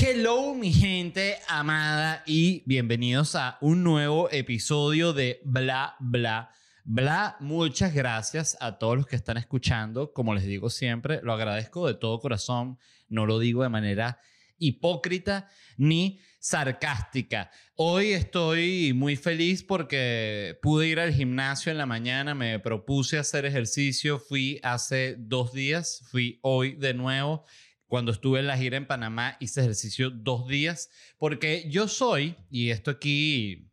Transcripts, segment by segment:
Hello mi gente amada y bienvenidos a un nuevo episodio de Bla Bla Bla. Muchas gracias a todos los que están escuchando. Como les digo siempre, lo agradezco de todo corazón. No lo digo de manera hipócrita ni sarcástica. Hoy estoy muy feliz porque pude ir al gimnasio en la mañana, me propuse hacer ejercicio, fui hace dos días, fui hoy de nuevo cuando estuve en la gira en Panamá, hice ejercicio dos días, porque yo soy, y esto aquí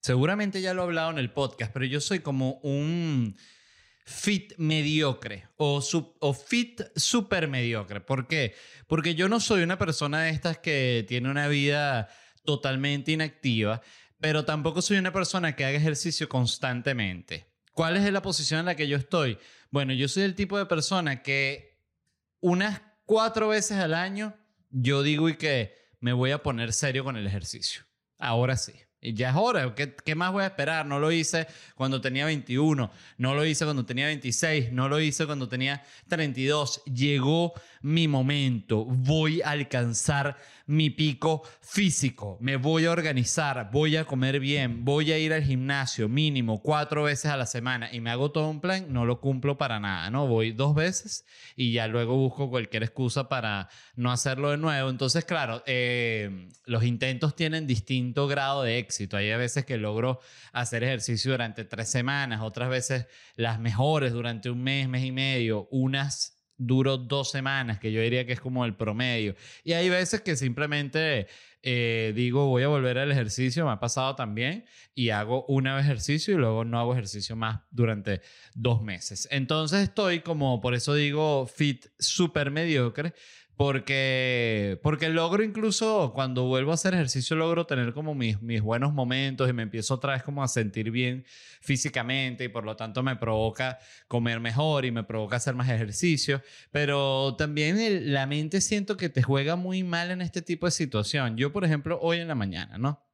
seguramente ya lo he hablado en el podcast, pero yo soy como un fit mediocre o, o fit super mediocre. ¿Por qué? Porque yo no soy una persona de estas que tiene una vida totalmente inactiva, pero tampoco soy una persona que haga ejercicio constantemente. ¿Cuál es la posición en la que yo estoy? Bueno, yo soy el tipo de persona que unas cuatro veces al año, yo digo y que me voy a poner serio con el ejercicio. Ahora sí. Y ya es hora. ¿Qué, ¿Qué, más voy a esperar? No lo hice cuando tenía 21, no lo hice cuando tenía 26, no lo hice cuando tenía 32. Llegó mi momento. Voy a alcanzar mi pico físico. Me voy a organizar, voy a comer bien, voy a ir al gimnasio mínimo cuatro veces a la semana y me hago todo un plan, no lo cumplo para nada, ¿no? Voy dos veces y ya luego busco cualquier excusa para no hacerlo de nuevo. Entonces, claro, eh, los intentos tienen distinto grado de éxito. Hay veces que logro hacer ejercicio durante tres semanas, otras veces las mejores durante un mes, mes y medio, unas duro dos semanas, que yo diría que es como el promedio. Y hay veces que simplemente eh, digo, voy a volver al ejercicio, me ha pasado también, y hago una ejercicio y luego no hago ejercicio más durante dos meses. Entonces estoy como, por eso digo, fit súper mediocre, porque, porque logro incluso cuando vuelvo a hacer ejercicio, logro tener como mis, mis buenos momentos y me empiezo otra vez como a sentir bien físicamente y por lo tanto me provoca comer mejor y me provoca hacer más ejercicio. Pero también la mente siento que te juega muy mal en este tipo de situación. Yo, por ejemplo, hoy en la mañana, ¿no?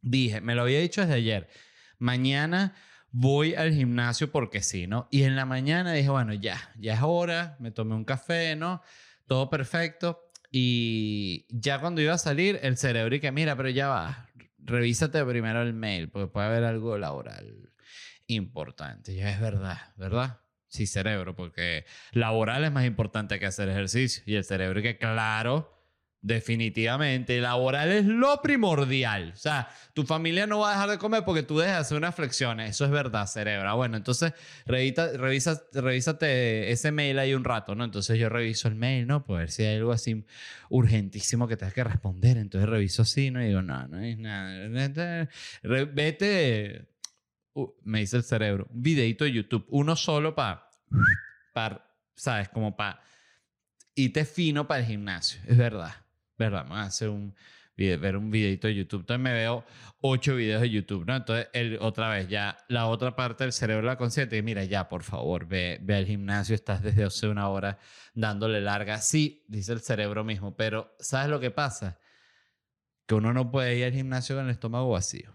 Dije, me lo había dicho desde ayer, mañana voy al gimnasio porque sí, ¿no? Y en la mañana dije, bueno, ya, ya es hora, me tomé un café, ¿no? Todo perfecto. Y ya cuando iba a salir, el cerebro y que mira, pero ya va, revísate primero el mail, porque puede haber algo laboral importante. Ya es verdad, ¿verdad? Sí, cerebro, porque laboral es más importante que hacer ejercicio. Y el cerebro que, claro, Definitivamente, laboral es lo primordial. O sea, tu familia no va a dejar de comer porque tú dejas de hacer unas flexiones. Eso es verdad, cerebro. Bueno, entonces revisa, revisa, revísate ese mail ahí un rato, ¿no? Entonces yo reviso el mail, ¿no? Por ver si hay algo así urgentísimo que tengas que responder. Entonces reviso así, ¿no? Y digo, no, no es nada. Vete, me dice el cerebro, un videito de YouTube, uno solo para, ¿sabes? Como para irte fino para el gimnasio. Es verdad. ¿Verdad? Me hace un ver un videito de YouTube. Entonces me veo ocho videos de YouTube, ¿no? Entonces, el, otra vez, ya la otra parte del cerebro la consciente, mira, ya, por favor, ve, ve al gimnasio, estás desde hace una hora dándole larga. Sí, dice el cerebro mismo, pero ¿sabes lo que pasa? Que uno no puede ir al gimnasio con el estómago vacío.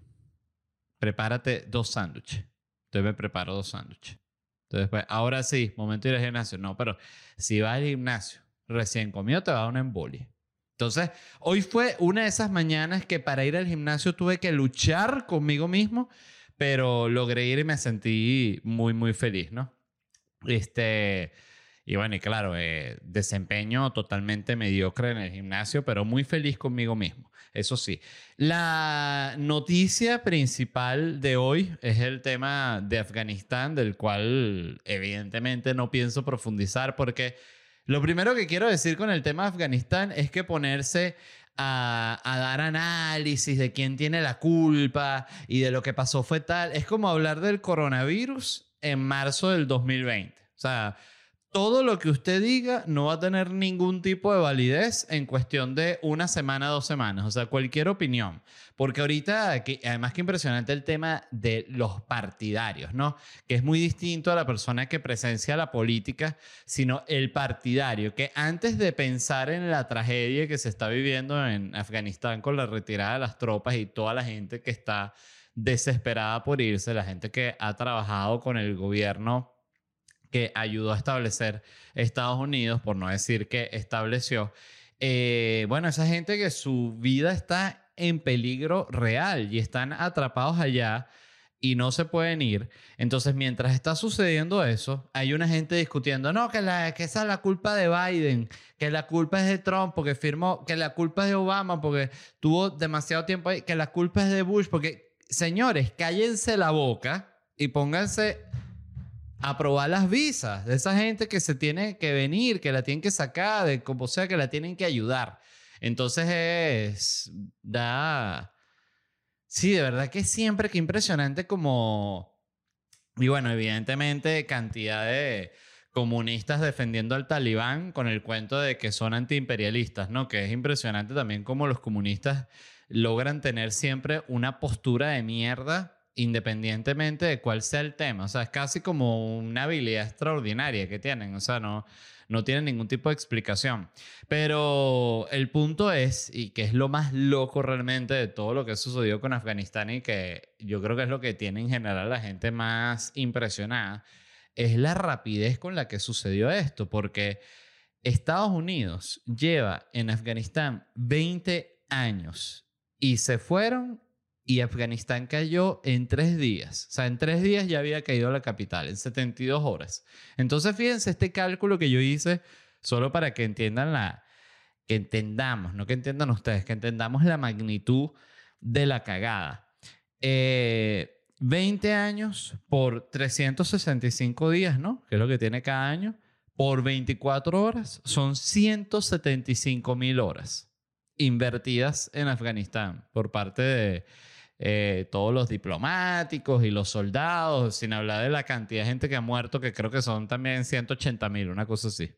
Prepárate dos sándwiches. Entonces me preparo dos sándwiches. Entonces, pues, ahora sí, momento de ir al gimnasio. No, pero si vas al gimnasio recién comido, te va a dar una embolia. Entonces, hoy fue una de esas mañanas que para ir al gimnasio tuve que luchar conmigo mismo, pero logré ir y me sentí muy, muy feliz, ¿no? Este, y bueno, y claro, eh, desempeño totalmente mediocre en el gimnasio, pero muy feliz conmigo mismo. Eso sí. La noticia principal de hoy es el tema de Afganistán, del cual evidentemente no pienso profundizar porque lo primero que quiero decir con el tema de Afganistán es que ponerse a, a, dar análisis de quién tiene la culpa y de lo que pasó fue tal, es como hablar del coronavirus en marzo del 2020. O sea, todo lo que usted diga no va a tener ningún tipo de validez en cuestión de una semana, dos semanas, o sea, cualquier opinión. Porque ahorita, además que impresionante el tema de los partidarios, ¿no? Que es muy distinto a la persona que presencia la política, sino el partidario, que antes de pensar en la tragedia que se está viviendo en Afganistán con la retirada de las tropas y toda la gente que está desesperada por irse, la gente que ha trabajado con el gobierno que ayudó a establecer Estados Unidos, por no decir que estableció, eh, bueno, esa gente que su vida está en peligro real y están atrapados allá y no se pueden ir. Entonces, mientras está sucediendo eso, hay una gente discutiendo, no, que, la, esa es la culpa de Biden, que la culpa es de Trump porque firmó, que la culpa es de Obama porque tuvo demasiado tiempo ahí, que la culpa es de Bush porque, señores, cállense la boca y pónganse aprobar las visas de esa gente que se tiene que venir, que la tienen que sacar, de como sea que la tienen que ayudar. Entonces es, da, sí, de verdad que siempre que impresionante como, y bueno, evidentemente cantidad de comunistas defendiendo al talibán con el cuento de que son antiimperialistas, ¿no? Que es impresionante también como los comunistas logran tener siempre una postura de mierda independientemente de cuál sea el tema. O sea, es casi como una habilidad extraordinaria que tienen. O sea, no, no tienen ningún tipo de explicación. Pero el punto es, y que es lo más loco realmente de todo lo que sucedió con Afganistán y que yo creo que es lo que tiene en general la gente más impresionada, es la rapidez con la que sucedió esto. Porque Estados Unidos lleva en Afganistán 20 años y se fueron y Afganistán cayó en tres días. O sea, en tres días ya había caído la capital, en 72 horas. Entonces, fíjense este cálculo que yo hice solo para que entiendan la, que entendamos, no que entiendan ustedes, que entendamos la magnitud de la cagada. 20 eh, años por 365 días, ¿no? Que es lo que tiene cada año. Por 24 horas son 175 mil horas invertidas en Afganistán por parte de eh, todos los diplomáticos y los soldados, sin hablar de la cantidad de gente que ha muerto, que creo que son también 180 mil, una cosa así.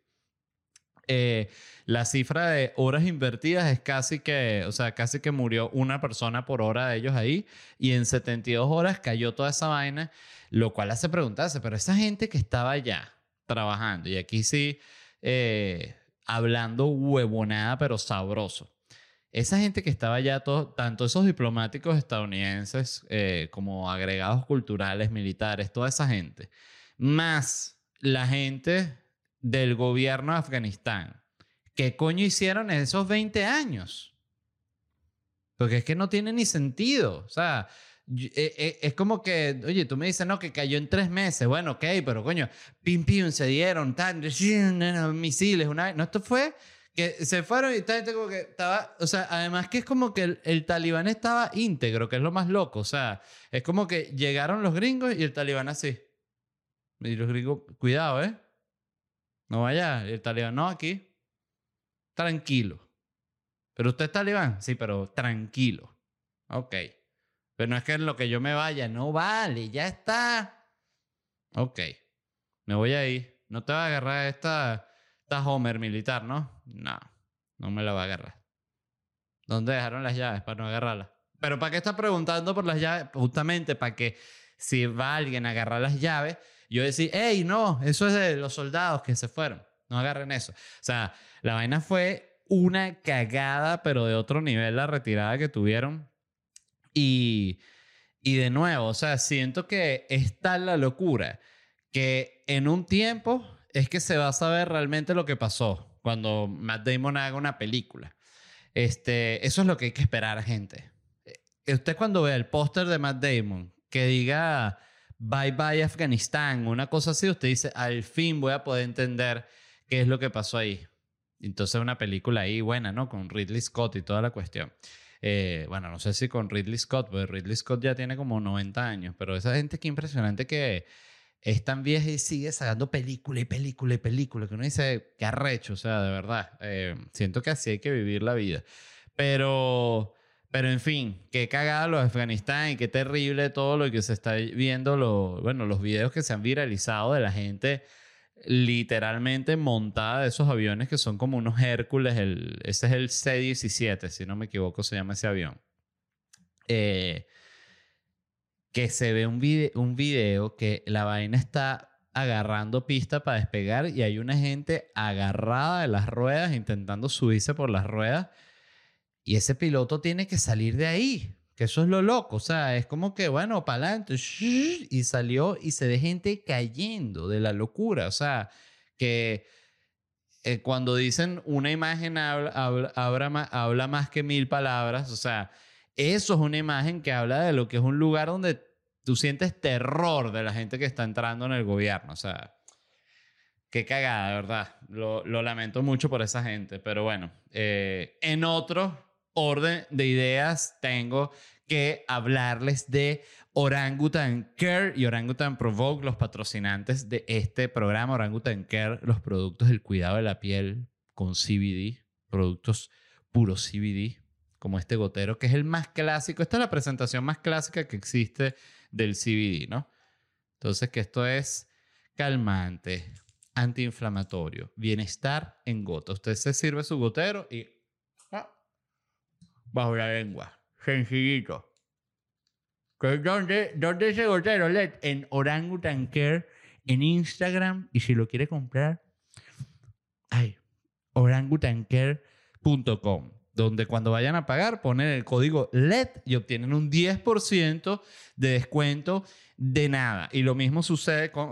Eh, la cifra de horas invertidas es casi que, o sea, casi que murió una persona por hora de ellos ahí y en 72 horas cayó toda esa vaina, lo cual hace preguntarse, pero esa gente que estaba allá trabajando, y aquí sí, eh, hablando huevonada, pero sabroso esa gente que estaba allá, tanto esos diplomáticos estadounidenses eh, como agregados culturales, militares, toda esa gente, más la gente del gobierno de Afganistán, ¿qué coño hicieron en esos 20 años? Porque es que no tiene ni sentido. O sea, eh, eh, es como que, oye, tú me dices, no, que cayó en tres meses. Bueno, ok, pero coño, pim, pim, se dieron, tan, misiles, una... No, esto fue que se fueron y esta gente como que estaba, o sea, además que es como que el, talibán estaba íntegro, que es lo más loco, o sea, es como que llegaron los gringos y el talibán así. Y los gringos, cuidado, ¿eh? No vaya, el talibán, no, aquí, tranquilo. Pero usted es talibán, sí, pero tranquilo. Ok. Pero no es que en lo que yo me vaya, no vale, ya está. Ok. Me voy a ir. No te va a agarrar esta Homer militar, ¿no? No, no me la va a agarrar. ¿Dónde dejaron las llaves para no agarrarlas? Pero ¿para qué está preguntando por las llaves? Justamente para que si va alguien a agarrar las llaves, yo decir, hey, no, eso es de los soldados que se fueron. No agarren eso. O sea, la vaina fue una cagada, pero de otro nivel la retirada que tuvieron. Y, y de nuevo, o sea, siento que está la locura que en un tiempo es que se va a saber realmente lo que pasó cuando Matt Damon haga una película. Este, eso es lo que hay que esperar, gente. Eh, usted cuando vea el póster de Matt Damon que diga Bye Bye Afganistán, una cosa así, usted dice, al fin voy a poder entender qué es lo que pasó ahí. Entonces una película ahí buena, ¿no? Con Ridley Scott y toda la cuestión. Eh, bueno, no sé si con Ridley Scott, porque Ridley Scott ya tiene como 90 años, pero esa gente que impresionante que es tan vieja y sigue sacando película y película y película, que uno dice, qué arrecho, o sea, de verdad. Eh, siento que así hay que vivir la vida. Pero, pero en fin, qué cagada lo de Afganistán y qué terrible todo lo que se está viendo, lo, bueno, los videos que se han viralizado de la gente literalmente montada de esos aviones que son como unos Hércules. El, ese es el C-17, si no me equivoco, se llama ese avión. Eh, que se ve un, video, un video que la vaina está agarrando pista para despegar y hay una gente agarrada de las ruedas intentando subirse por las ruedas y ese piloto tiene que salir de ahí que eso es lo loco, o sea, es como que, bueno, para adelante, y salió y se ve gente cayendo de la locura, o sea, que eh, cuando dicen una imagen habla, habla, habla, más que mil palabras, o sea, eso es una imagen que habla de lo que es un lugar donde tú sientes terror de la gente que está entrando en el gobierno, o sea, qué cagada, ¿verdad? Lo, lo lamento mucho por esa gente, pero bueno, eh, en otro orden de ideas tengo que hablarles de Orangutan Care y Orangutan Provoke, los patrocinantes de este programa. Orangutan Care, los productos del cuidado de la piel con CBD, productos puro CBD, como este gotero, que es el más clásico. Esta es la presentación más clásica que existe del CBD, ¿no? Entonces, que esto es calmante, antiinflamatorio, bienestar en gota. Usted se sirve su gotero y bajo la lengua. Sencillito. ¿Dónde, ¿Dónde ese gotero LED? En Orangutan Care, en Instagram. Y si lo quiere comprar, ay, orangutancare.com. Donde cuando vayan a pagar, ponen el código LED y obtienen un 10% de descuento de nada. Y lo mismo sucede con.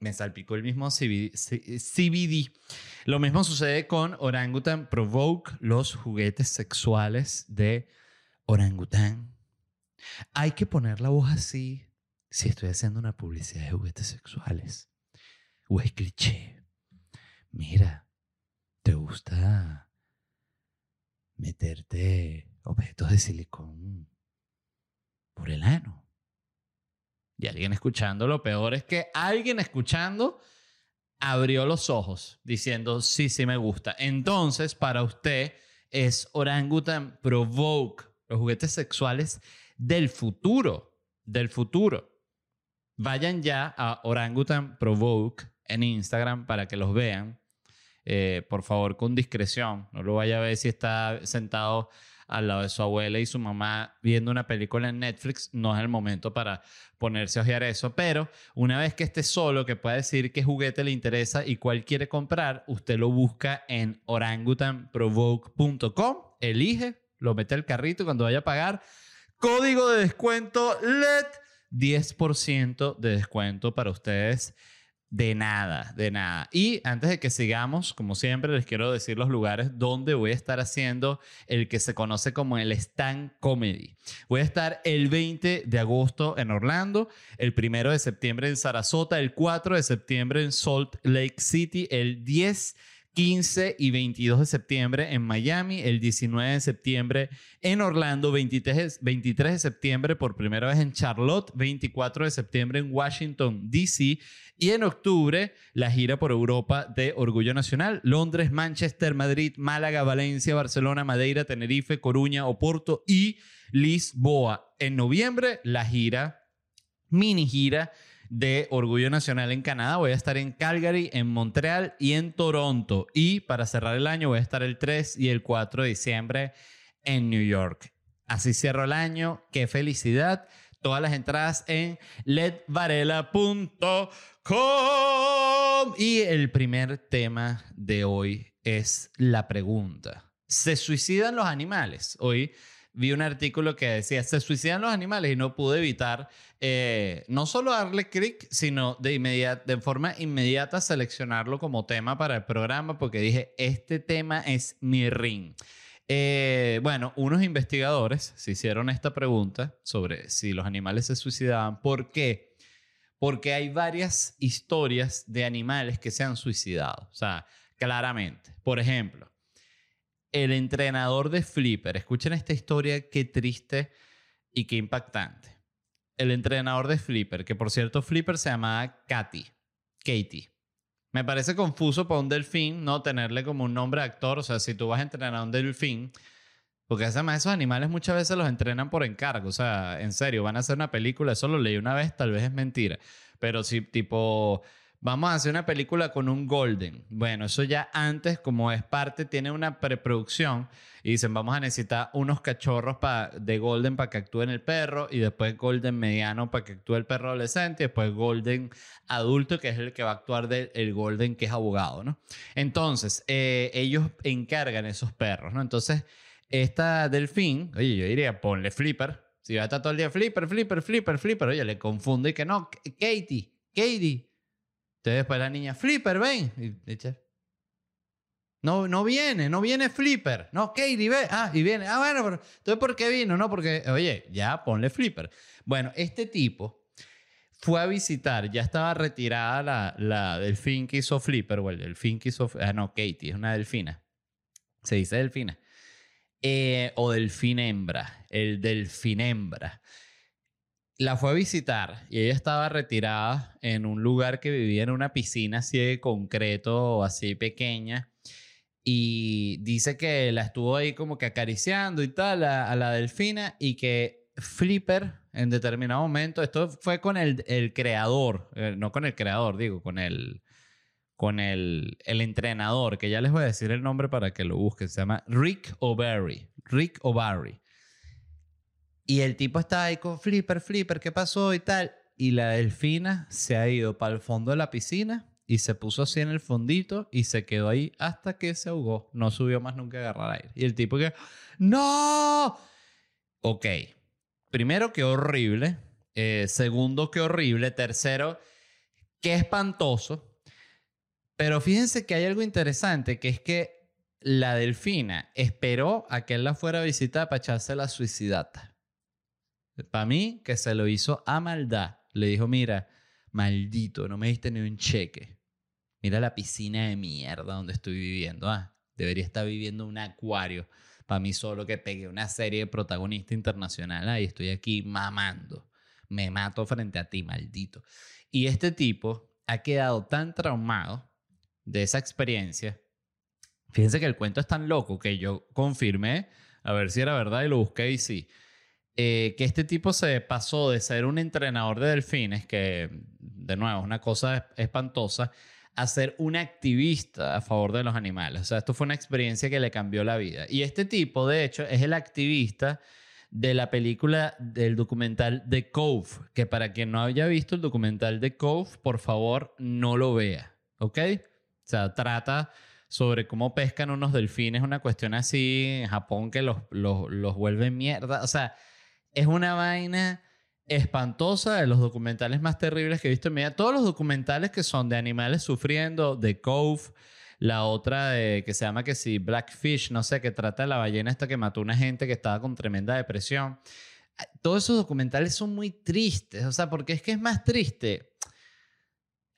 Me salpicó el mismo CBD. Lo mismo sucede con Orangutan Provoke, los juguetes sexuales de Orangutan. Hay que poner la voz así si estoy haciendo una publicidad de juguetes sexuales. O es cliché. Mira, ¿te gusta meterte objetos de silicón por el ano? Y alguien escuchando, lo peor es que alguien escuchando abrió los ojos diciendo, sí, sí me gusta. Entonces, para usted es Orangutan Provoke, los juguetes sexuales del futuro, del futuro. Vayan ya a Orangutan Provoke en Instagram para que los vean. Eh, por favor, con discreción. No lo vaya a ver si está sentado al lado de su abuela y su mamá viendo una película en Netflix, no es el momento para ponerse a ojear eso. Pero una vez que esté solo, que pueda decir qué juguete le interesa y cuál quiere comprar, usted lo busca en orangutanprovoke.com, elige, lo mete al carrito cuando vaya a pagar. Código de descuento LED, 10% de descuento para ustedes de nada, de nada. Y antes de que sigamos, como siempre, les quiero decir los lugares donde voy a estar haciendo el que se conoce como el Stand Comedy. Voy a estar el 20 de agosto en Orlando, el 1 de septiembre en Sarasota, el 4 de septiembre en Salt Lake City, el 10 15 y 22 de septiembre en Miami, el 19 de septiembre en Orlando, 23, 23 de septiembre por primera vez en Charlotte, 24 de septiembre en Washington, D.C. y en octubre la gira por Europa de Orgullo Nacional, Londres, Manchester, Madrid, Málaga, Valencia, Barcelona, Madeira, Tenerife, Coruña, Oporto y Lisboa. En noviembre la gira, mini gira de Orgullo Nacional en Canadá. Voy a estar en Calgary, en Montreal y en Toronto. Y para cerrar el año voy a estar el 3 y el 4 de diciembre en New York. Así cierro el año. ¡Qué felicidad! Todas las entradas en ledvarela.com. Y el primer tema de hoy es la pregunta. ¿Se suicidan los animales? Hoy vi un artículo que decía, se suicidan los animales y no pude evitar eh, no solo darle clic, sino de, inmediata, de forma inmediata seleccionarlo como tema para el programa porque dije, este tema es mi ring. Eh, bueno, unos investigadores se hicieron esta pregunta sobre si los animales se suicidaban. ¿Por qué? porque hay varias historias de animales que se han suicidado. O sea, claramente. Por ejemplo, el entrenador de Flipper. Escuchen esta historia, qué triste y qué impactante. El entrenador de Flipper, que por cierto Flipper se llamaba Katy, Katie. Me parece confuso para un delfín no tenerle como un nombre de actor. O sea, si tú vas a entrenar a un delfín, porque además esos animales muchas veces los entrenan por encargo. O sea, en serio, van a hacer una película. Eso lo leí una vez, tal vez es mentira. Pero si tipo vamos a hacer una película con un Golden. Bueno, eso ya antes, como es parte, tiene una preproducción y dicen, vamos a necesitar unos cachorros de Golden para que actúe el perro y después Golden mediano para que actúe el perro adolescente y después Golden adulto, que es el que va a actuar del el Golden que es abogado, ¿no? Entonces, eh, ellos encargan esos perros, ¿no? Entonces, esta delfín, oye, yo diría, ponle flipper. Si va a estar todo el día flipper, flipper, flipper, flipper, oye, le confunde y que no, Katie, Katie, entonces después la niña, Flipper, ven. Y dice, no, no viene, no viene Flipper. No, Katie, ve. Ah, y viene. Ah, bueno, pero entonces ¿por qué vino? No, porque, oye, ya ponle Flipper. Bueno, este tipo fue a visitar, ya estaba retirada la, la delfín que hizo Flipper, o el delfín que hizo, ah, no, Katie, es una delfina. Se dice delfina. Eh, o delfín hembra, el delfín hembra la fue a visitar y ella estaba retirada en un lugar que vivía en una piscina así de concreto, así pequeña. Y dice que la estuvo ahí como que acariciando y tal a, la delfina y que Flipper en determinado momento, esto fue con el, el creador, eh, no con el creador, digo, con el, con el, el entrenador, que ya les voy a decir el nombre para que lo busquen, se llama Rick O'Barry. Rick O'Barry. Y el tipo está ahí con Flipper, Flipper, ¿qué pasó y tal? Y la delfina se ha ido para el fondo de la piscina y se puso así en el fondito y se quedó ahí hasta que se ahogó. No subió más nunca a agarrar aire. Y el tipo que, ¡No! Ok. Primero, qué horrible. Eh, segundo, qué horrible. Tercero, qué espantoso. Pero fíjense que hay algo interesante, que es que la delfina esperó a que él la fuera a visitar para echarse la suicidata. Para mí, que se lo hizo a maldad. Le dijo, mira, maldito, no me diste ni un cheque. Mira la piscina de mierda donde estoy viviendo. Ah, debería estar viviendo un acuario. Para mí solo que pegué una serie de protagonista internacional. Ah, y estoy aquí mamando. Me mato frente a ti, maldito. Y este tipo ha quedado tan traumado de esa experiencia. Fíjense que el cuento es tan loco que yo confirmé a ver si era verdad y lo busqué y sí. Eh, que este tipo se pasó de ser un entrenador de delfines, que de nuevo es una cosa espantosa, a ser un activista a favor de los animales. O sea, esto fue una experiencia que le cambió la vida. Y este tipo, de hecho, es el activista de la película del documental The Cove, que para quien no haya visto el documental The Cove, por favor, no lo vea, ¿ok? O sea, trata sobre cómo pescan unos delfines, una cuestión así en Japón que los, los, los vuelve mierda. O sea, es una vaina espantosa de los documentales más terribles que he visto en mi vida. Todos los documentales que son de animales sufriendo, de Cove, la otra que se llama que sí, Blackfish, no sé, que trata de la ballena esta que mató a una gente que estaba con tremenda depresión. Todos esos documentales son muy tristes, o sea, porque es que es más triste.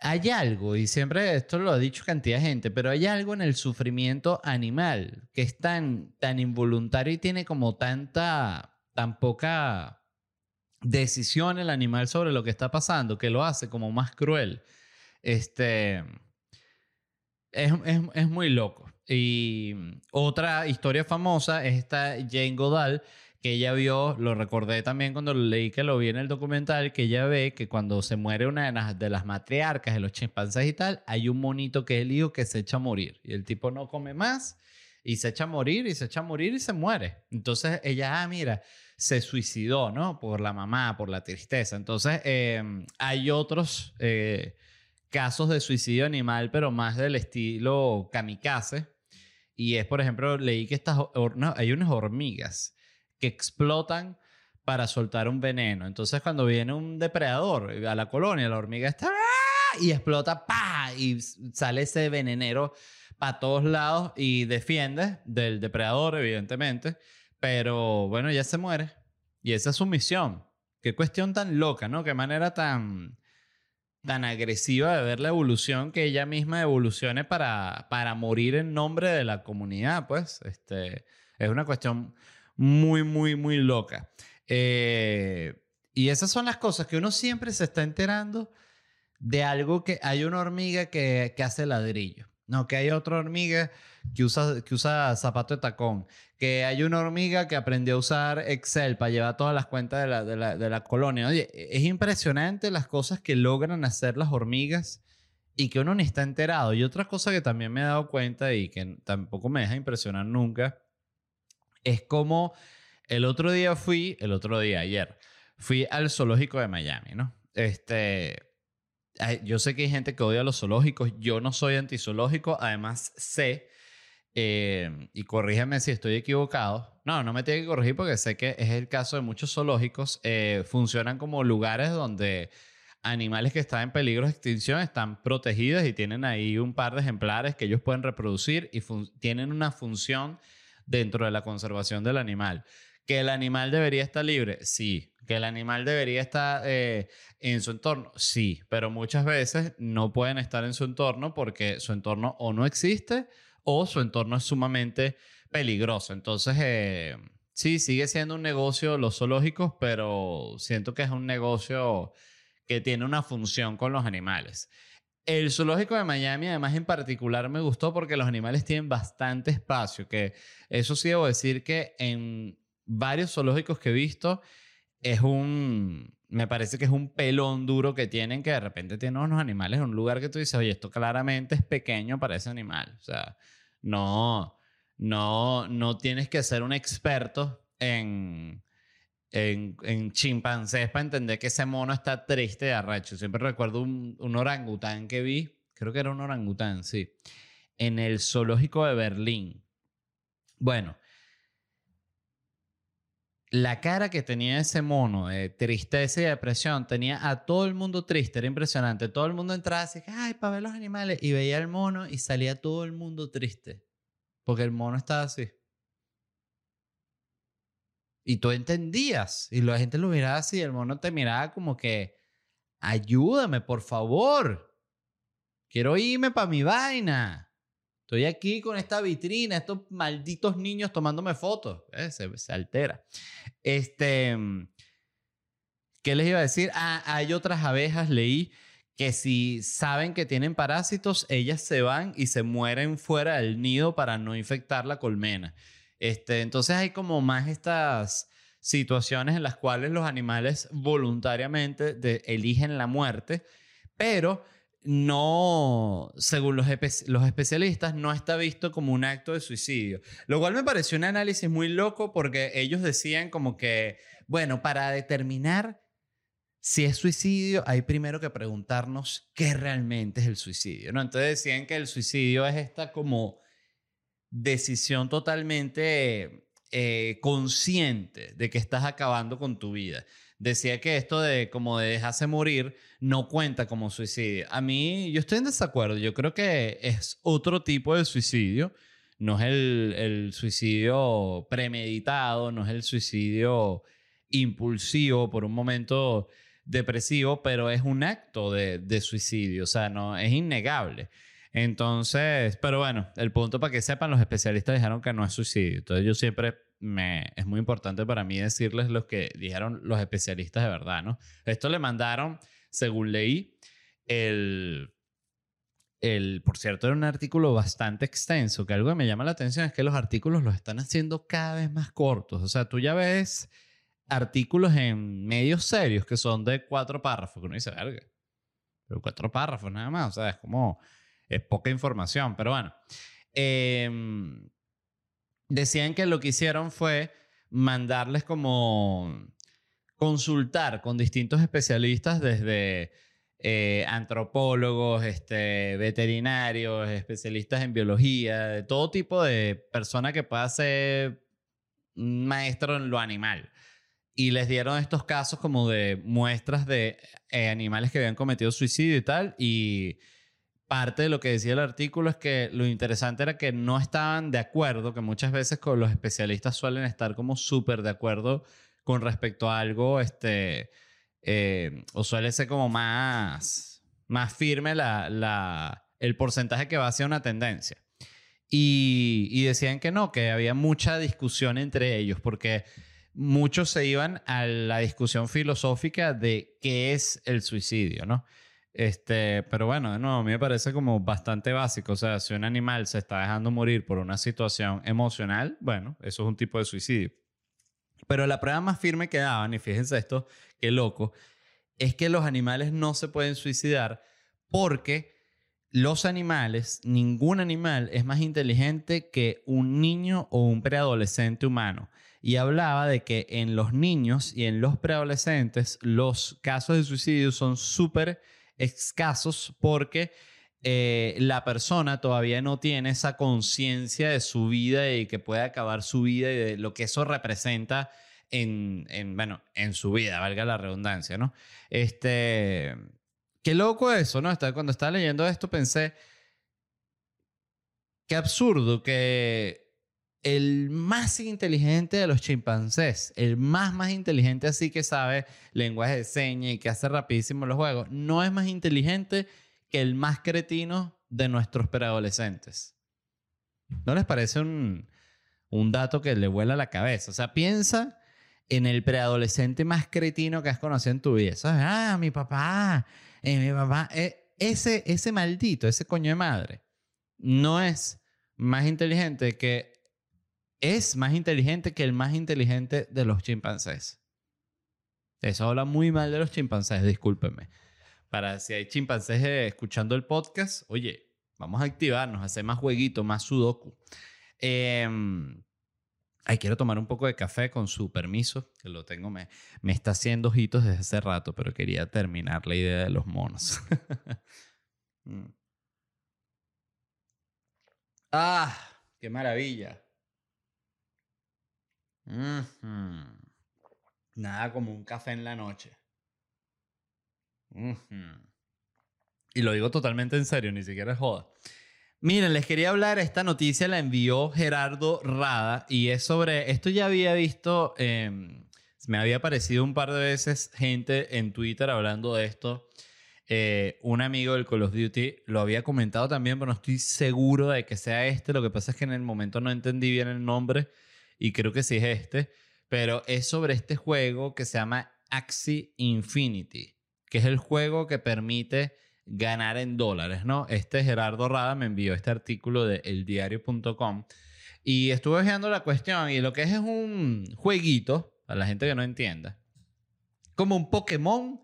Hay algo, y siempre esto lo ha dicho cantidad de gente, pero hay algo en el sufrimiento animal que es tan, tan involuntario y tiene como tanta tan poca decisión el animal sobre lo que está pasando que lo hace como más cruel. Este. Es, es, muy loco. Y otra historia famosa es esta Jane Goodall, que ella vio, lo recordé también cuando leí que lo vi en el documental, que ella ve que cuando se muere una de las, de las matriarcas de los chimpancés y tal, hay un monito que es el hijo que se echa a morir. Y el tipo no come más y se echa a morir y se echa a morir y se muere. Entonces ella, ah, mira, se suicidó, ¿no? Por la mamá, por la tristeza. Entonces, em, hay otros eh, casos de suicidio animal, pero más del estilo kamikaze. Y es, por ejemplo, leí que estas, hay unas hormigas que explotan para soltar un veneno. Entonces, cuando viene un depredador a la colonia, la hormiga está ¡ah! y explota, ¡pa! Y sale ese venenero para todos lados y defiende del depredador, evidentemente. Pero bueno, ya se muere. Y esa es su misión. Qué cuestión tan loca, ¿no? Qué manera tan, tan agresiva de ver la evolución que ella misma evolucione para, para morir en nombre de la comunidad, pues. Este, es una cuestión muy, muy, muy loca. Eh, y esas son las cosas que uno siempre se está enterando de algo que hay una hormiga que, que hace ladrillo. No, que hay otra hormiga que usa, que usa zapato de tacón. Que hay una hormiga que aprendió a usar Excel para llevar todas las cuentas de la, de la, de la colonia. Oye, es impresionante las cosas que logran hacer las hormigas y que uno ni está enterado. Y otra cosa que también me he dado cuenta y que tampoco me deja impresionar nunca es como el otro día fui, el otro día, ayer, fui al zoológico de Miami, ¿no? Este, yo sé que hay gente que odia los zoológicos, yo no soy antizoológico, además sé, eh, y corrígeme si estoy equivocado, no, no me tiene que corregir porque sé que es el caso de muchos zoológicos, eh, funcionan como lugares donde animales que están en peligro de extinción están protegidos y tienen ahí un par de ejemplares que ellos pueden reproducir y tienen una función dentro de la conservación del animal. ¿Que el animal debería estar libre? Sí. ¿Que el animal debería estar eh, en su entorno? Sí. Pero muchas veces no pueden estar en su entorno porque su entorno o no existe o su entorno es sumamente peligroso. Entonces, eh, sí, sigue siendo un negocio los zoológicos, pero siento que es un negocio que tiene una función con los animales. El zoológico de Miami, además, en particular me gustó porque los animales tienen bastante espacio, que eso sí debo decir que en varios zoológicos que he visto, es un, me parece que es un pelón duro que tienen que de repente tienen unos animales en un lugar que tú dices, oye, esto claramente es pequeño para ese animal. O sea, no, no, no tienes que ser un experto en, en, en chimpancés para entender que ese mono está triste de arrecho. Siempre recuerdo un, un orangután que vi, creo que era un orangután, sí, en el zoológico de Berlín. Bueno, la cara que tenía ese mono de tristeza y depresión tenía a todo el mundo triste, era impresionante. Todo el mundo entraba así, ay, para ver los animales, y veía el mono y salía todo el mundo triste, porque el mono estaba así. Y tú entendías, y la gente lo miraba así, y el mono te miraba como que, ayúdame, por favor, quiero irme para mi vaina. Estoy aquí con esta vitrina, estos malditos niños tomándome fotos. Eh, se, altera. Este, ¿Qué les iba a decir? Ah, hay otras abejas, leí, que si saben que tienen parásitos, ellas se van y se mueren fuera del nido para no infectar la colmena. Este, entonces hay como más estas situaciones en las cuales los animales voluntariamente eligen la muerte, pero no, según los, los, especialistas, no está visto como un acto de suicidio. Lo cual me pareció un análisis muy loco porque ellos decían como que, bueno, para determinar si es suicidio, hay primero que preguntarnos qué realmente es el suicidio, ¿no? Entonces decían que el suicidio es esta como decisión totalmente eh, consciente de que estás acabando con tu vida decía que esto de como de dejarse morir no cuenta como suicidio. A mí, yo estoy en desacuerdo. Yo creo que es otro tipo de suicidio. No es el, suicidio premeditado, no es el suicidio impulsivo por un momento depresivo, pero es un acto de, de suicidio. O sea, no, es innegable. Entonces, pero bueno, el punto para que sepan, los especialistas dijeron que no es suicidio. Entonces yo siempre me, es muy importante para mí decirles lo que dijeron los especialistas de verdad, ¿no? Esto le mandaron, según leí, el, el, por cierto, era un artículo bastante extenso, que algo que me llama la atención es que los artículos los están haciendo cada vez más cortos. O sea, tú ya ves artículos en medios serios que son de cuatro párrafos, que uno dice, verga, pero cuatro párrafos nada más, o sea, es como, es poca información, pero bueno. Eh, decían que lo que hicieron fue mandarles como consultar con distintos especialistas desde eh, antropólogos, este, veterinarios, especialistas en biología, de todo tipo de persona que pueda ser maestro en lo animal. Y les dieron estos casos como de muestras de eh, animales que habían cometido suicidio y tal. Y parte de lo que decía el artículo es que lo interesante era que no estaban de acuerdo, que muchas veces con los especialistas suelen estar como súper de acuerdo con respecto a algo, este, eh, o suele ser como más, más firme la, la, el porcentaje que va hacia una tendencia. Y, y decían que no, que había mucha discusión entre ellos, porque muchos se iban a la discusión filosófica de qué es el suicidio, ¿no? Este, pero bueno, nuevo, a mí me parece como bastante básico. O sea, si un animal se está dejando morir por una situación emocional, bueno, eso es un tipo de suicidio. Pero la prueba más firme que daban, y fíjense esto, qué loco, es que los animales no se pueden suicidar porque los animales, ningún animal es más inteligente que un niño o un preadolescente humano. Y hablaba de que en los niños y en los preadolescentes los casos de suicidio son súper escasos porque eh, la persona todavía no tiene esa conciencia de su vida y que puede acabar su vida y de lo que eso representa en, en, bueno, en su vida, valga la redundancia, ¿no? Este, qué loco eso, ¿no? Cuando estaba leyendo esto pensé, qué absurdo que el más inteligente de los chimpancés, el más más inteligente así que sabe lenguaje de señas y que hace rapidísimo los juegos, no es más inteligente que el más cretino de nuestros preadolescentes. ¿No les parece un, un dato que le vuela la cabeza? O sea, piensa en el preadolescente más cretino que has conocido en tu vida. ¿Sabes? Ah, mi papá, eh, mi papá. Eh, ese, ese maldito, ese coño de madre, no es más inteligente que es más inteligente que el más inteligente de los chimpancés. Eso habla muy mal de los chimpancés, discúlpenme. Para si hay chimpancés eh, escuchando el podcast, oye, vamos a activarnos, hacer más jueguito, más sudoku. Em, ay, quiero tomar un poco de café con su permiso, que lo tengo, me, me está haciendo ojitos desde hace rato, pero quería terminar la idea de los monos. Mm. ah, qué maravilla. Nada como un café en la noche. Y lo digo totalmente en serio, ni siquiera es joda. Miren, les quería hablar, esta noticia la envió Gerardo Rada y es sobre, esto ya había visto, em, me había aparecido un par de veces gente en Twitter hablando de esto. Eh, un amigo del Call of Duty lo había comentado también, pero no estoy seguro de que sea este. Lo que pasa es que en el momento no entendí bien el nombre y creo que sí es este, pero es sobre este juego que se llama Axie Infinity, que es el juego que permite ganar en dólares, ¿no? Este Gerardo Rada me envió este artículo de eldiario.com y estuve viendo la cuestión y lo que es es un jueguito, a la gente que no entienda, como un Pokémon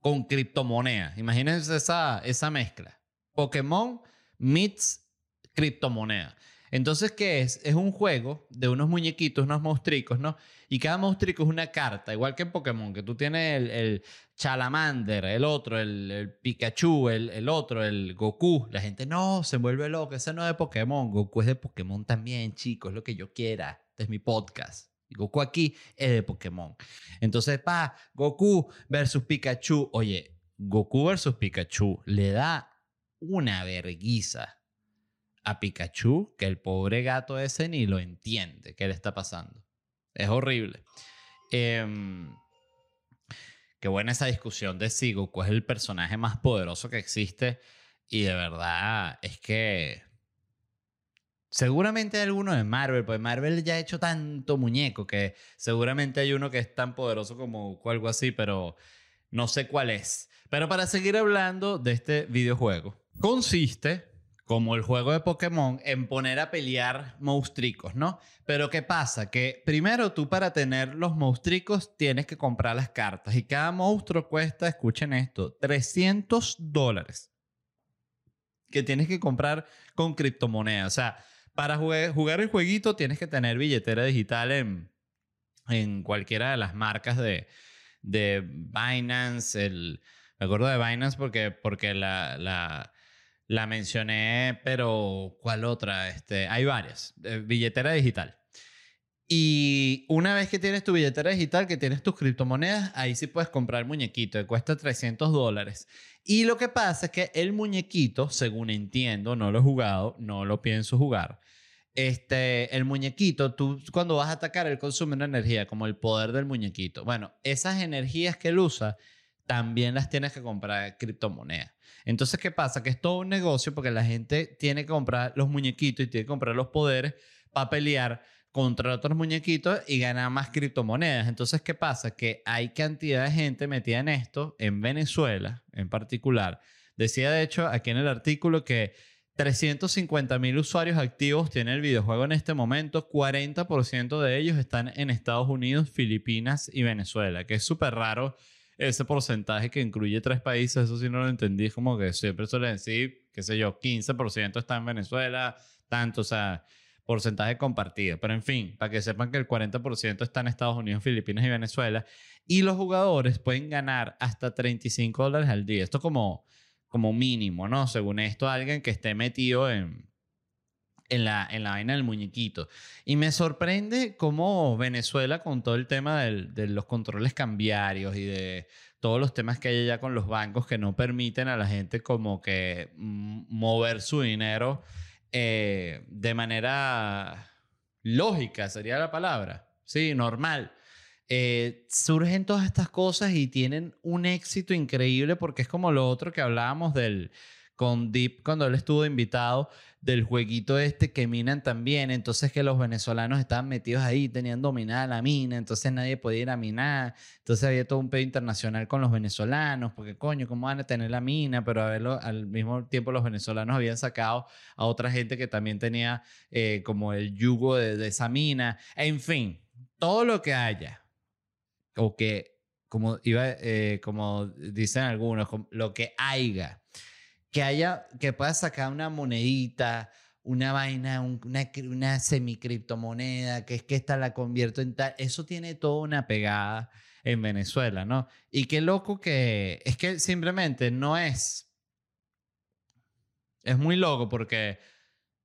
con criptomoneda. Imagínense esa, esa mezcla. Pokémon meets criptomoneda. Entonces, ¿qué es? Es un juego de unos muñequitos, unos monstruos, ¿no? Y cada monstruo es una carta, igual que en Pokémon, que tú tienes el, Chalamander, el otro, el, Pikachu, el, el, otro, el Goku. La gente, no, se vuelve loco, ese no es de Pokémon, Goku es de Pokémon también, chicos, es lo que yo quiera. Este es mi podcast. Goku aquí es de Pokémon. Entonces, pa, Goku versus Pikachu. Oye, Goku versus Pikachu le da una verguiza a Pikachu que el pobre gato ese ni lo entiende qué le está pasando. Es horrible. Em, qué buena esa discusión de si Goku es el personaje más poderoso que existe. Y de verdad es que seguramente hay alguno de Marvel, pues Marvel ya ha hecho tanto muñeco que seguramente hay uno que es tan poderoso como algo así, pero no sé cuál es. Pero para seguir hablando de este videojuego, consiste como el juego de Pokémon, en poner a pelear monstruos, ¿no? Pero ¿qué pasa? Que primero tú para tener los monstruos tienes que comprar las cartas y cada monstruo cuesta, escuchen esto, 300 dólares que tienes que comprar con criptomonedas. O sea, para jugar el jueguito tienes que tener billetera digital en, en cualquiera de las marcas de, de Binance. El, me acuerdo de Binance porque, porque la la mencioné, pero ¿cuál otra? Este, hay varias. Eh, billetera digital. Y una vez que tienes tu billetera digital, que tienes tus criptomonedas, ahí sí puedes comprar muñequito, que cuesta 300 dólares. Y lo que pasa es que el muñequito, según entiendo, no lo he jugado, no lo pienso jugar. Este, el muñequito, tú cuando vas a atacar, él consume una energía, como el poder del muñequito. Bueno, esas energías que él usa también las tienes que comprar criptomonedas. Entonces, ¿qué pasa? Que es todo un negocio porque la gente tiene que comprar los muñequitos y tiene que comprar los poderes para pelear contra otros muñequitos y ganar más criptomonedas. Entonces, ¿qué pasa? Que hay cantidad de gente metida en esto, en Venezuela en particular. Decía, de hecho, aquí en el artículo que 350 mil usuarios activos tiene el videojuego en este momento, 40% de ellos están en Estados Unidos, Filipinas y Venezuela, que es súper raro ese porcentaje que incluye tres países, eso sí no lo entendí, como que siempre suelen decir, qué sé yo, 15% está en Venezuela, tanto, o sea, porcentaje compartido. Pero en fin, para que sepan que el 40% está en Estados Unidos, Filipinas y Venezuela, y los jugadores pueden ganar hasta 35 dólares al día. Esto como como mínimo, ¿no? Según esto, alguien que esté metido en, en, la, en la vaina del muñequito. Y me sorprende cómo Venezuela, con todo el tema de los controles cambiarios y de todos los temas que hay allá con los bancos que no permiten a la gente como que mm, mover su dinero eh, de manera lógica, sería la palabra. Sí, normal. Eh, surgen todas estas cosas y tienen un éxito increíble porque es como lo otro que hablábamos del con Deep cuando él estuvo invitado del jueguito este que minan también, entonces que los venezolanos estaban metidos ahí, tenían dominada la mina, entonces nadie podía ir a minar, entonces había todo un pedo internacional con los venezolanos, porque coño, ¿cómo van a tener la mina? Pero a verlo, al mismo tiempo los venezolanos habían sacado a otra gente que también tenía eh, como el yugo de, de esa mina, en fin, todo lo que haya o que, como, eh, como dicen algunos, lo que haya, que haya, que pueda sacar una monedita, una vaina, una, una semicriptomoneda, que es que esta la convierto en tal, eso tiene toda una pegada en Venezuela, ¿no? Y qué loco que es que simplemente no es, es muy loco porque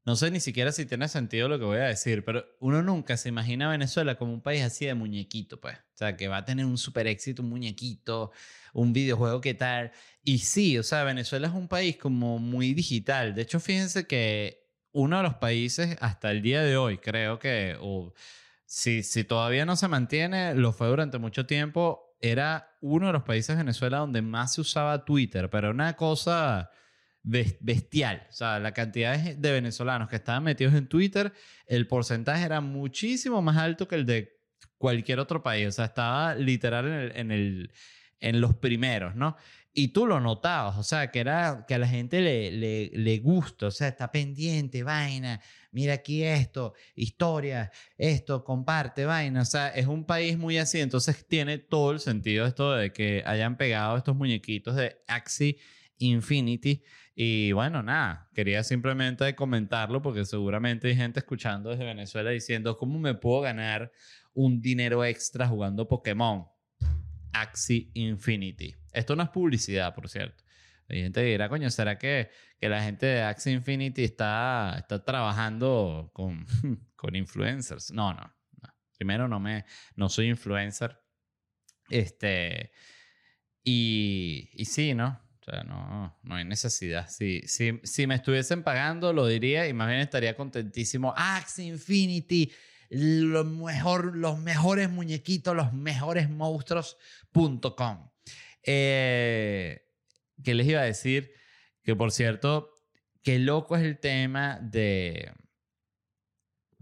no sé ni siquiera si tiene sentido lo que voy a decir, pero uno nunca se imagina a Venezuela como un país así de muñequito, pues. O sea, que va a tener un super éxito, un muñequito, un videojuego, ¿qué tal? Y sí, o sea, Venezuela es un país como muy digital. De hecho, fíjense que uno de los países hasta el día de hoy, creo que, o si, si todavía no se mantiene, lo fue durante mucho tiempo, era uno de los países de Venezuela donde más se usaba Twitter, pero una cosa bestial. O sea, la cantidad de venezolanos que estaban metidos en Twitter, el porcentaje era muchísimo más alto que el de cualquier otro país. O sea, estaba literal en, el, en, los primeros, ¿no? Y tú lo notabas, o sea, que era que a la gente le, le, le gusta, o sea, está pendiente, vaina, mira aquí esto, historia, esto, comparte, vaina, o sea, es un país muy así, entonces tiene todo el sentido esto de que hayan pegado estos muñequitos de Axie Infinity y bueno, nada, quería simplemente comentarlo porque seguramente hay gente escuchando desde Venezuela diciendo, ¿cómo me puedo ganar un dinero extra jugando Pokémon? Axie Infinity. Esto no es publicidad, por cierto. Hay gente que dirá, coño, ¿será que, que la gente de Axie Infinity está, está trabajando con, con influencers? No, no, no. Primero, no, me, no soy influencer. Este, y, y sí, ¿no? O sea, no, no hay necesidad. Si, si, si me estuviesen pagando, lo diría y más bien estaría contentísimo. Axie Infinity, mejor, los mejores muñequitos, los mejores monstruos.com. Eh, ¿Qué les iba a decir? Que por cierto, qué loco es el tema de,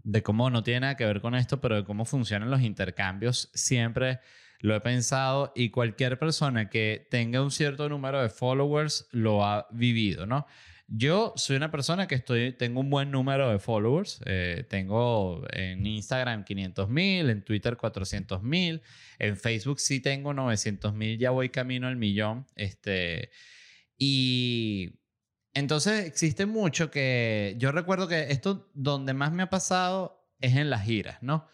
de cómo no tiene nada que ver con esto, pero de cómo funcionan los intercambios siempre lo he pensado y cualquier persona que tenga un cierto número de followers lo ha vivido, ¿no? Yo soy una persona que estoy, tengo un buen número de followers. Eh, tengo en Instagram 500 mil, en Twitter 400 mil, en Facebook sí tengo 900 mil, ya voy camino al millón. Este, y entonces existe mucho que yo recuerdo que esto donde más me ha pasado es en las giras, ¿no?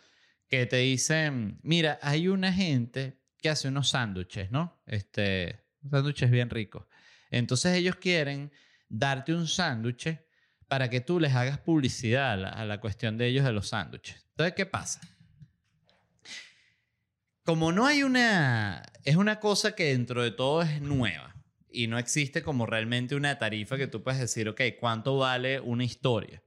Que te dicen, mira, hay una gente que hace unos sándwiches, ¿no? Este, sándwiches bien ricos. Entonces ellos quieren darte un sándwich para que tú les hagas publicidad a la, cuestión de ellos de los sándwiches. Entonces, ¿qué pasa? Como no hay una, es una cosa que dentro de todo es nueva y no existe como realmente una tarifa que tú puedes decir, ok, ¿cuánto vale una historia?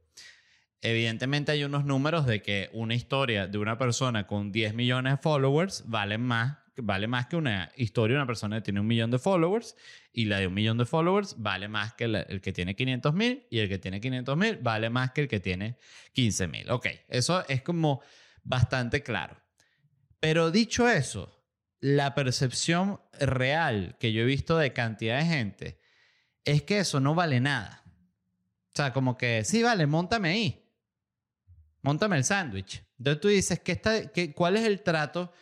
Evidentemente hay unos números de que una historia de una persona con 10 millones de followers vale más vale más que una historia de una persona que tiene un millón de followers y la de un millón de followers vale más que el que tiene 500 mil y el que tiene 500 mil vale más que el que tiene 15 mil. Ok, eso es como bastante claro. Pero dicho eso, la percepción real que yo he visto de cantidad de gente es que eso no vale nada. O sea, como que, sí, vale, montame ahí. Montame el sándwich. Entonces tú dices, ¿qué está, ¿cuál es el trato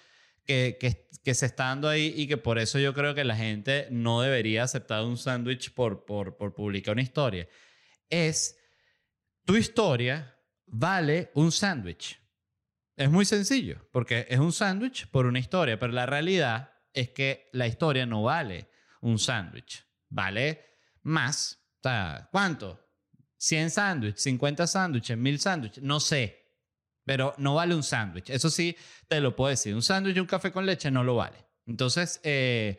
que, se está dando ahí y que por eso yo creo que la gente no debería aceptar un sándwich por, publicar una historia? Es, tu historia vale un sándwich. Es muy sencillo, porque es un sándwich por una historia, pero la realidad es que la historia no vale un sándwich, vale más. ¿cuánto? 100 sándwiches, 50 sándwiches, 1000 sándwiches, no sé, pero no vale un sándwich. Eso sí, te lo puedo decir. Un sándwich y un café con leche no lo vale. Entonces, eh,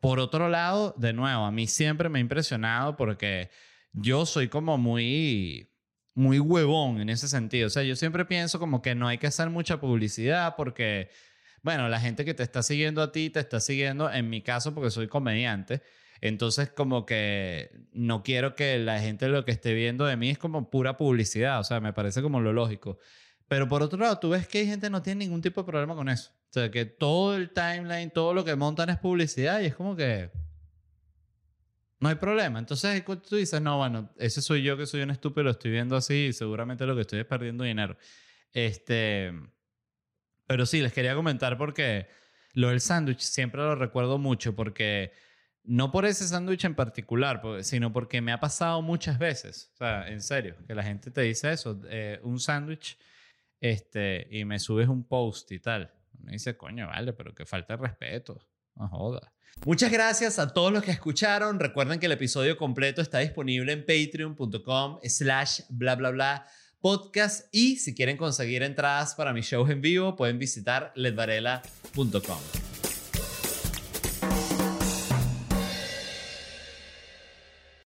por otro lado, de nuevo, a mí siempre me ha impresionado porque yo soy como muy muy huevón en ese sentido. O sea, yo siempre pienso como que no hay que hacer mucha publicidad porque, bueno, la gente que te está siguiendo a ti te está siguiendo, en mi caso, porque soy comediante. Entonces, como que no quiero que la gente lo que esté viendo de mí es como pura publicidad. O sea, me parece como lo lógico. Pero por otro lado, tú ves que hay gente que no tiene ningún tipo de problema con eso. O sea, que todo el timeline, todo lo que montan es publicidad y es como que no hay problema. Entonces tú dices, no, bueno, ese soy yo que soy un estúpido, lo estoy viendo así y seguramente lo que estoy es perdiendo dinero. Este, pero sí, les quería comentar porque lo del sándwich siempre lo recuerdo mucho porque no por ese sándwich en particular, sino porque me ha pasado muchas veces. O sea, en serio, que la gente te dice eso, eh, un sándwich este, y me subes un post y tal. Me dice, coño, vale, pero que falta de respeto. No joda. Muchas gracias a todos los que escucharon. Recuerden que el episodio completo está disponible en patreon.com slash bla bla bla podcast y si quieren conseguir entradas para mis shows en vivo pueden visitar ledvarela.com.